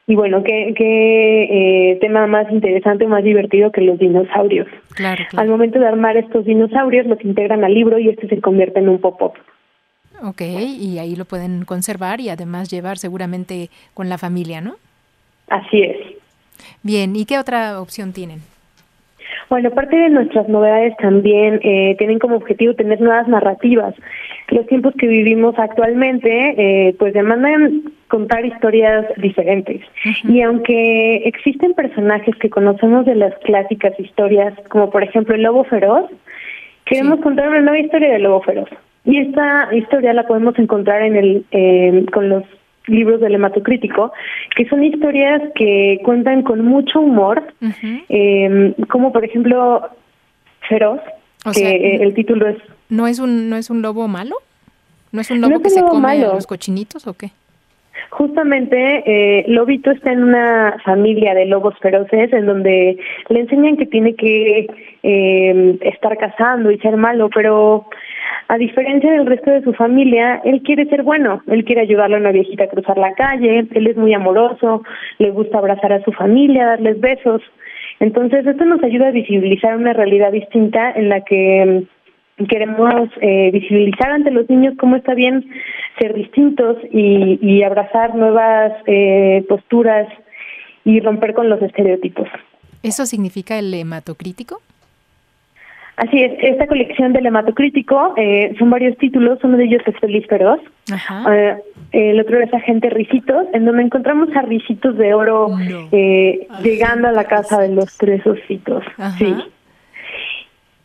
Y bueno, qué, qué eh, tema más interesante, más divertido que los dinosaurios. Claro, Al momento de armar estos dinosaurios, los integran al libro y este se convierte en un pop-up. Ok, y ahí lo pueden conservar y además llevar seguramente con la familia, ¿no? Así es. Bien, ¿y qué otra opción tienen? Bueno, parte de nuestras novedades también eh, tienen como objetivo tener nuevas narrativas. Los tiempos que vivimos actualmente, eh, pues demandan contar historias diferentes. Y aunque existen personajes que conocemos de las clásicas historias, como por ejemplo el lobo feroz, queremos contar una nueva historia del lobo feroz. Y esta historia la podemos encontrar en el eh, con los libros del hematocrítico, que son historias que cuentan con mucho humor, eh, como por ejemplo Feroz, que el título es... ¿No es un, no es un lobo malo? ¿No es un lobo que se come a los cochinitos o qué? Justamente, eh, Lobito está en una familia de lobos feroces en donde le enseñan que tiene que eh, estar cazando y ser malo, pero a diferencia del resto de su familia, él quiere ser bueno, él quiere ayudarle a una viejita a cruzar la calle, él es muy amoroso, le gusta abrazar a su familia, darles besos. Entonces, esto nos ayuda a visibilizar una realidad distinta en la que mm, queremos eh, visibilizar ante los niños cómo está bien ser distintos y, y abrazar nuevas eh, posturas y romper con los estereotipos. ¿Eso significa el hematocrítico? Así es, esta colección del hematocrítico eh, son varios títulos, uno de ellos es Feliz Feroz, eh, el otro es Agente Ricitos, en donde encontramos a Ricitos de Oro eh, llegando a la casa de los tres ositos. Sí.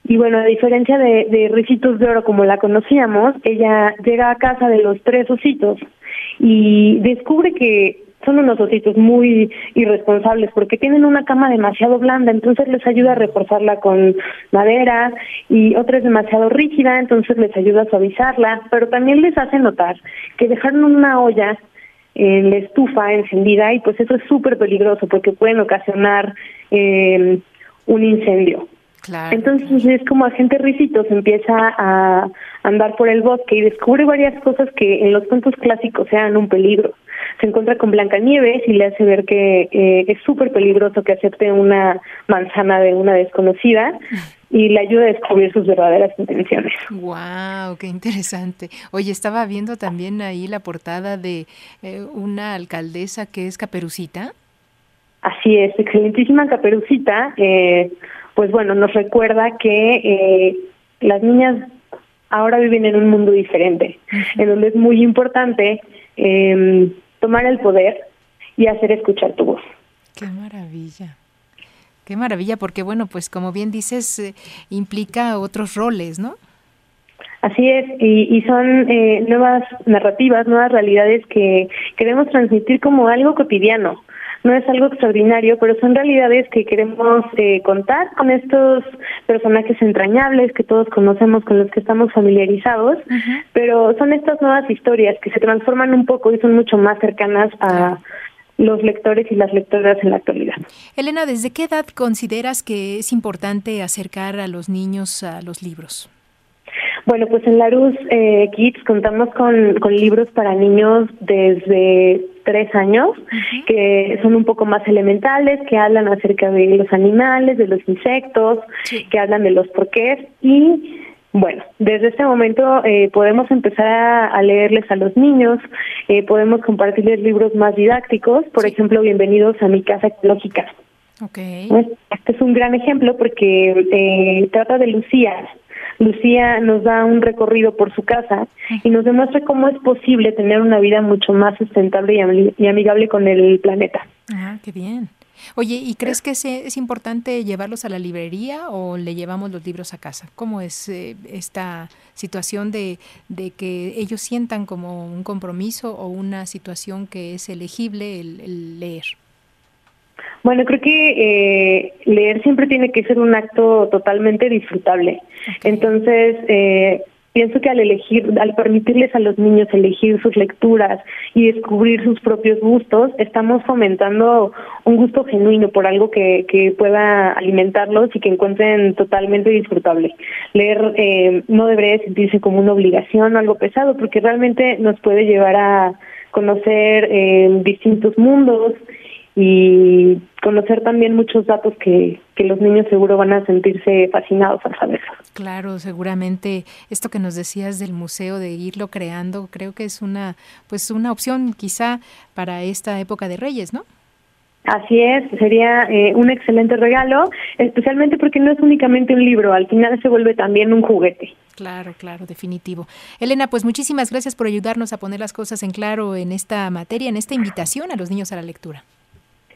Y bueno, a diferencia de, de Ricitos de Oro como la conocíamos, ella llega a casa de los tres ositos y descubre que son unos ositos muy irresponsables porque tienen una cama demasiado blanda, entonces les ayuda a reforzarla con madera y otra es demasiado rígida, entonces les ayuda a suavizarla, pero también les hace notar que dejaron una olla en la estufa encendida y pues eso es súper peligroso porque pueden ocasionar eh, un incendio. Entonces es como agente Ricitos empieza a andar por el bosque y descubre varias cosas que en los cuentos clásicos sean un peligro. Se encuentra con Blancanieves y le hace ver que eh, es súper peligroso que acepte una manzana de una desconocida y le ayuda a descubrir sus verdaderas intenciones. ¡Wow! ¡Qué interesante! Oye, estaba viendo también ahí la portada de eh, una alcaldesa que es Caperucita. Así es, excelentísima Caperucita. Eh, pues bueno, nos recuerda que eh, las niñas ahora viven en un mundo diferente, en donde es muy importante eh, tomar el poder y hacer escuchar tu voz. Qué maravilla. Qué maravilla, porque bueno, pues como bien dices, eh, implica otros roles, ¿no? Así es, y, y son eh, nuevas narrativas, nuevas realidades que queremos transmitir como algo cotidiano, no es algo extraordinario, pero son realidades que queremos eh, contar con estos personajes entrañables que todos conocemos, con los que estamos familiarizados, pero son estas nuevas historias que se transforman un poco y son mucho más cercanas a los lectores y las lectoras en la actualidad. Elena, ¿desde qué edad consideras que es importante acercar a los niños a los libros? Bueno, pues en Larus eh, Kids contamos con, con libros para niños desde tres años, que son un poco más elementales, que hablan acerca de los animales, de los insectos, que hablan de los porqués y bueno, desde este momento eh, podemos empezar a, leerles a los niños, eh, podemos compartirles libros más didácticos, por ejemplo, Bienvenidos a mi casa ecológica. Okay. Este es un gran ejemplo porque eh, trata de Lucía, Lucía nos da un recorrido por su casa y nos demuestra cómo es posible tener una vida mucho más sustentable y, amigable con el planeta. Ah, qué bien. Oye, ¿y crees que es, importante llevarlos a la librería o le llevamos los libros a casa? ¿Cómo es eh, esta situación de, de, que ellos sientan como un compromiso o una situación que es elegible el leer? Bueno, creo que eh, leer siempre tiene que ser un acto totalmente disfrutable. Entonces, eh, pienso que al elegir, al permitirles a los niños elegir sus lecturas y descubrir sus propios gustos, estamos fomentando un gusto genuino por algo que, que pueda alimentarlos y que encuentren totalmente disfrutable. Leer eh, no debería sentirse como una obligación o algo pesado, porque realmente nos puede llevar a conocer eh, distintos mundos y conocer también muchos datos que, que los niños seguro van a sentirse fascinados al saber. Claro, seguramente esto que nos decías del museo de irlo creando, creo que es una pues una opción quizá para esta época de Reyes, ¿no? Así es, sería eh, un excelente regalo, especialmente porque no es únicamente un libro, al final se vuelve también un juguete. Claro, claro, definitivo. Elena, pues muchísimas gracias por ayudarnos a poner las cosas en claro en esta materia, en esta invitación a los niños a la lectura.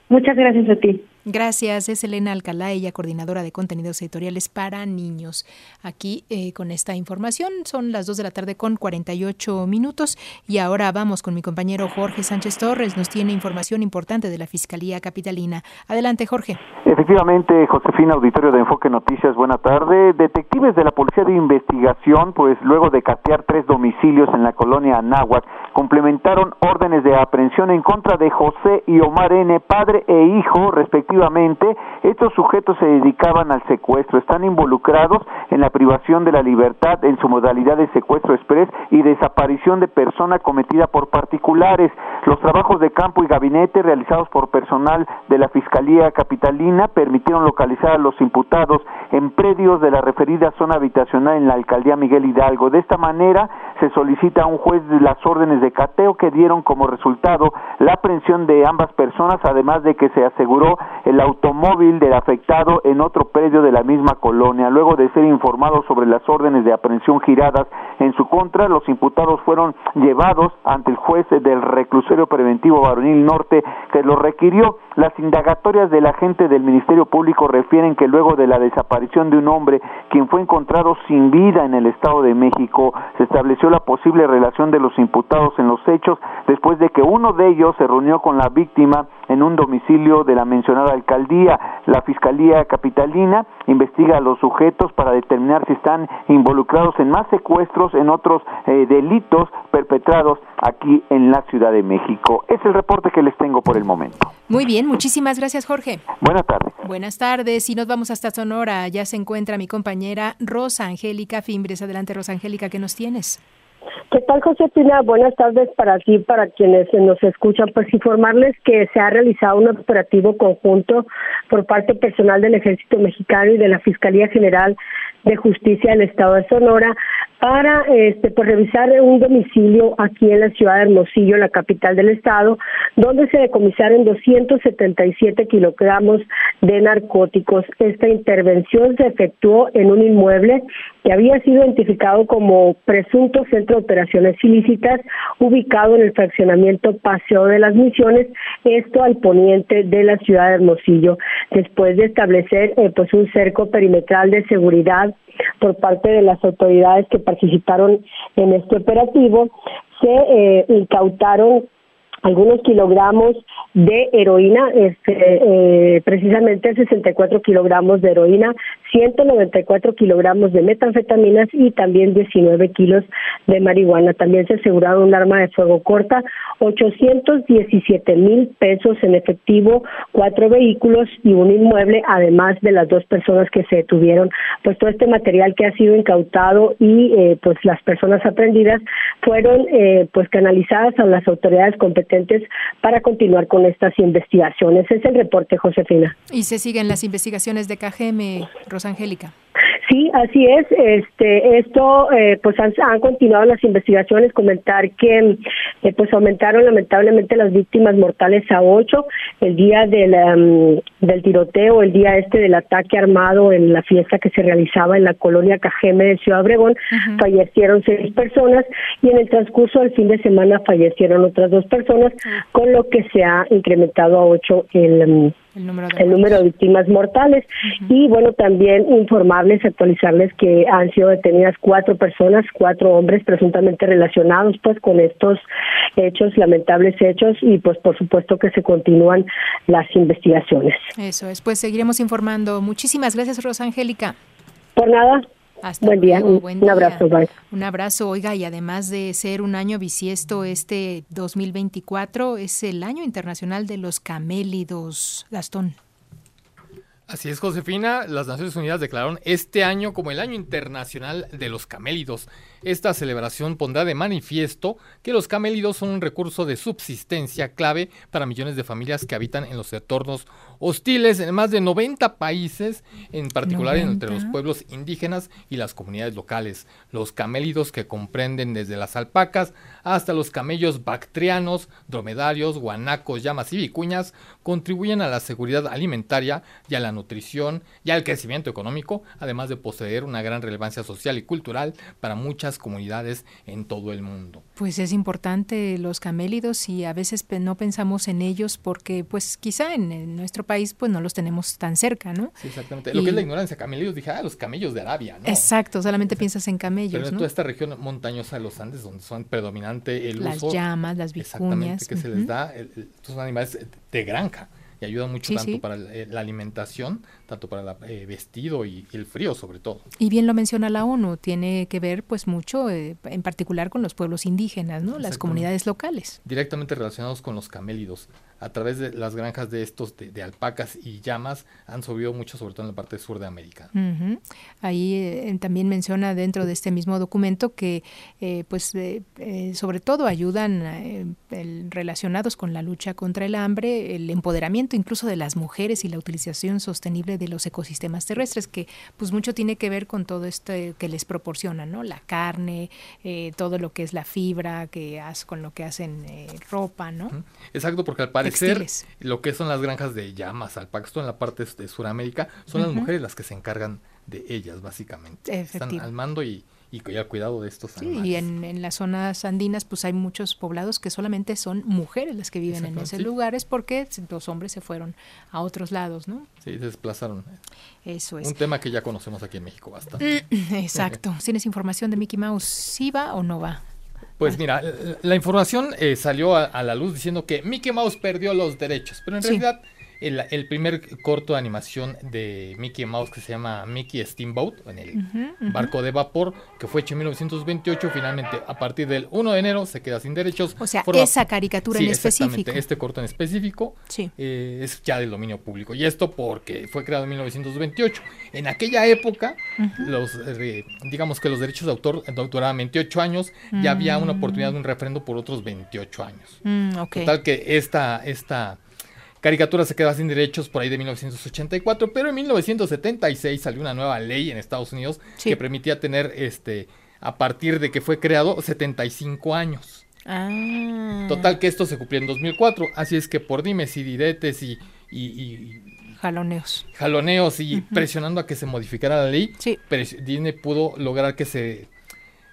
Muchas gracias a ti. Gracias, es Elena Alcalá, ella coordinadora de contenidos editoriales para niños. Aquí eh, con esta información son las 2 de la tarde con 48 minutos y ahora vamos con mi compañero Jorge Sánchez Torres, nos tiene información importante de la Fiscalía Capitalina. Adelante, Jorge. Efectivamente, Josefina, auditorio de Enfoque Noticias, buena tarde. Detectives de la Policía de Investigación, pues luego de catear tres domicilios en la colonia Anáhuac, complementaron órdenes de aprehensión en contra de José y Omar N., padre e hijo, respectivamente. Estos sujetos se dedicaban al secuestro, están involucrados en la privación de la libertad en su modalidad de secuestro express y desaparición de persona cometida por particulares. Los trabajos de campo y gabinete realizados por personal de la Fiscalía Capitalina permitieron localizar a los imputados en predios de la referida zona habitacional en la alcaldía Miguel Hidalgo. De esta manera se solicita a un juez las órdenes de cateo que dieron como resultado la aprehensión de ambas personas, además de que se aseguró el automóvil del afectado en otro predio de la misma colonia. Luego de ser informados sobre las órdenes de aprehensión giradas en su contra, los imputados fueron llevados ante el juez del reclusorio preventivo Varonil Norte que lo requirió. Las indagatorias del agente del Ministerio Público refieren que luego de la desaparición de un hombre quien fue encontrado sin vida en el Estado de México, se estableció la posible relación de los imputados en los hechos después de que uno de ellos se reunió con la víctima en un domicilio de la mencionada alcaldía. La Fiscalía Capitalina investiga a los sujetos para determinar si están involucrados en más secuestros, en otros eh, delitos perpetrados aquí en la Ciudad de México. Es el reporte que les tengo por el momento. Muy bien, muchísimas gracias Jorge. Buenas tardes. Buenas tardes y nos vamos hasta Sonora. Ya se encuentra mi compañera Rosa Angélica Fimbres. Adelante Rosa Angélica, ¿qué nos tienes? ¿Qué tal, Josefina? Buenas tardes para ti, para quienes nos escuchan. Pues informarles que se ha realizado un operativo conjunto por parte personal del Ejército Mexicano y de la Fiscalía General de Justicia del Estado de Sonora para este pues revisar un domicilio aquí en la ciudad de Hermosillo, la capital del estado, donde se decomisaron 277 kilogramos de narcóticos. Esta intervención se efectuó en un inmueble que había sido identificado como presunto centro de operaciones ilícitas, ubicado en el fraccionamiento Paseo de las Misiones, esto al poniente de la ciudad de Hermosillo. Después de establecer eh, pues un cerco perimetral de seguridad por parte de las autoridades que participaron en este operativo, se eh, incautaron algunos kilogramos de heroína, este, eh, precisamente 64 kilogramos de heroína, 194 kilogramos de metanfetaminas y también 19 kilos de marihuana. También se aseguraron un arma de fuego corta, 817 mil pesos en efectivo, cuatro vehículos y un inmueble, además de las dos personas que se detuvieron. Pues todo este material que ha sido incautado y eh, pues las personas aprendidas fueron eh, pues canalizadas a las autoridades competentes para continuar con estas investigaciones. Es el reporte, Josefina. Y se siguen las investigaciones de KGM, Rosangélica. Sí, así es. Este, esto, eh, pues han, continuado las investigaciones. Comentar que, eh, pues aumentaron lamentablemente las víctimas mortales a ocho el día del, del tiroteo, el día este del ataque armado en la fiesta que se realizaba en la colonia Cajeme de Ciudad Obregón, fallecieron seis personas y en el transcurso del fin de semana fallecieron otras dos personas, con lo que se ha incrementado a ocho el el número de, víctimas mortales. Y bueno, también informarles, actualizarles que han sido detenidas cuatro personas, cuatro hombres presuntamente relacionados pues con estos hechos, lamentables hechos, y pues por supuesto que se continúan las investigaciones. Eso es, pues seguiremos informando. Muchísimas gracias, Rosa Angélica. Por nada, buen día, un, abrazo, Un abrazo, oiga, y además de ser un año bisiesto, este 2024 es el año internacional de los camélidos, Gastón. Así es, Josefina. Las Naciones Unidas declararon este año como el Año Internacional de los Camélidos. Esta celebración pondrá de manifiesto que los camélidos son un recurso de subsistencia clave para millones de familias que habitan en los entornos hostiles en más de 90 países, en particular entre los pueblos indígenas y las comunidades locales. Los camélidos que comprenden desde las alpacas hasta los camellos bactrianos, dromedarios, guanacos, llamas y vicuñas contribuyen a la seguridad alimentaria y a la nutrición y al crecimiento económico, además de poseer una gran relevancia social y cultural para muchas comunidades en todo el mundo. Pues es importante los camélidos y a veces no pensamos en ellos porque pues quizá en, nuestro país pues no los tenemos tan cerca, ¿no? Sí, exactamente. Lo que es la ignorancia, camélidos, dije, ah, los camellos de Arabia, ¿no? Exacto, solamente piensas en camellos, Pero en toda esta región montañosa de los Andes donde son predominante el las uso... Las llamas, las vicuñas. que se les da, son animales de granja y ayuda mucho tanto para eh, la alimentación, tanto para el eh, vestido y, el frío sobre todo. Y bien lo menciona la ONU, tiene que ver pues mucho eh, en particular con los pueblos indígenas, ¿no? Las comunidades locales. Directamente relacionados con los camélidos a través de las granjas de estos de, alpacas y llamas han subido mucho, sobre todo en la parte sur de América. Ahí eh, también menciona dentro de este mismo documento que, pues, sobre todo ayudan relacionados con la lucha contra el hambre, el empoderamiento incluso de las mujeres y la utilización sostenible de los ecosistemas terrestres, que pues mucho tiene que ver con todo esto que les proporcionan, ¿no? La carne, todo lo que es la fibra, que hace con lo que hacen ropa, ¿no? Exacto, porque al parecer lo que son las granjas de llamas, alpacas, en la parte de Sudamérica, son las mujeres las que se encargan de ellas, básicamente. Están al mando y, y cuidado de estos animales. y en, las zonas andinas pues hay muchos poblados que solamente son mujeres las que viven en esos lugares porque los hombres se fueron a otros lados, ¿no? Sí, se desplazaron. Eso es. Un tema que ya conocemos aquí en México bastante. Exacto. ¿Tienes información de Mickey Mouse? ¿Sí va o no va? Pues mira, la información eh, salió a, la luz diciendo que Mickey Mouse perdió los derechos, pero en realidad el, primer corto de animación de Mickey Mouse que se llama Mickey Steamboat, en el barco de vapor, que fue hecho en 1928, finalmente a partir del 1 de enero se queda sin derechos. O sea, esa caricatura en específico. Este corto en específico eh, es ya del dominio público. Y esto porque fue creado en 1928. En aquella época, los eh, digamos que los derechos de autor duraban 28 años, ya había una mm. oportunidad de un referendo por otros 28 años. Mm, Total que esta, esta Caricatura se queda sin derechos por ahí de 1984, pero en 1976 salió una nueva ley en Estados Unidos que permitía tener, este, a partir de que fue creado, 75 años. Ah. Total que esto se cumplió en 2004, así es que por dimes y diretes y, jaloneos. Jaloneos y presionando a que se modificara la ley, sí. Disney pudo lograr que se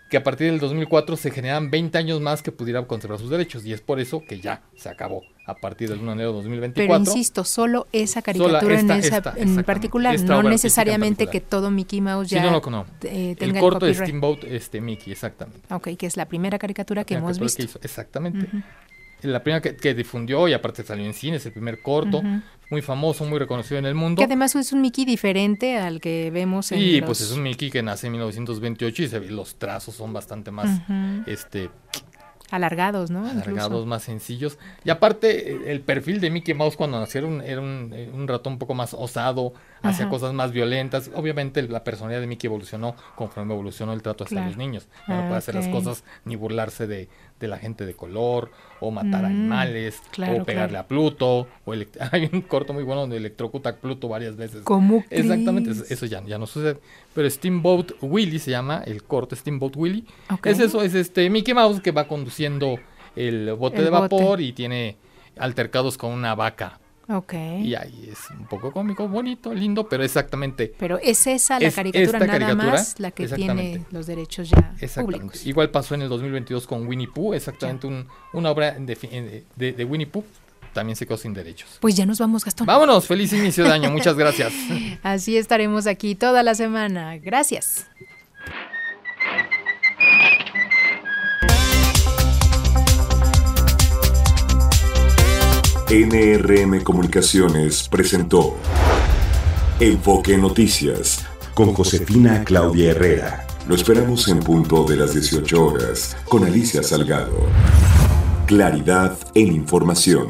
que a partir del 2004 se generan 20 años más que pudiera conservar sus derechos y es por eso que ya se acabó a partir del 1 de enero de 2024. Pero insisto, solo esa caricatura en, esa, en particular, no necesariamente que todo Mickey Mouse ya sí, no, no, eh, tenga el corto de Steamboat este Mickey, exactamente. Ok, que es la primera caricatura que hemos visto. exactamente. La primera que, difundió y aparte salió en cines, el primer corto, muy famoso, muy reconocido en el mundo. Que además es un Mickey diferente al que vemos en Sí, pues es un Mickey que nace en 1928 y los trazos son bastante más este alargados, ¿no? Alargados, más sencillos. Y aparte, el perfil de Mickey Mouse cuando nacieron era un, un ratón un poco más osado, hacía cosas más violentas. Obviamente la personalidad de Mickey evolucionó conforme evolucionó el trato hacia los niños. Ya no puede hacer las cosas ni burlarse de, de la gente de color, o matar mm, animales, o pegarle a Pluto, o hay un corto muy bueno donde electrocuta a Pluto varias veces. ¿Cómo Exactamente, eso ya, ya no sucede. Pero Steamboat Willy se llama el corto Steamboat Willy. Es eso, es este Mickey Mouse que va conduciendo el bote de vapor y tiene altercados con una vaca Ok. Y ahí es un poco cómico, bonito, lindo, pero exactamente. Pero es esa la caricatura nada más la que tiene los derechos ya públicos. Igual pasó en el 2022 con Winnie Pooh, exactamente un, una obra de, de, Winnie Pooh también se quedó sin derechos. Pues ya nos vamos, Gastón. Vámonos, feliz inicio de año, muchas gracias. Así estaremos aquí toda la semana. Gracias. NRM Comunicaciones presentó Enfoque Noticias con Josefina Claudia Herrera. Lo esperamos en punto de las 18 horas con Alicia Salgado. Claridad en información.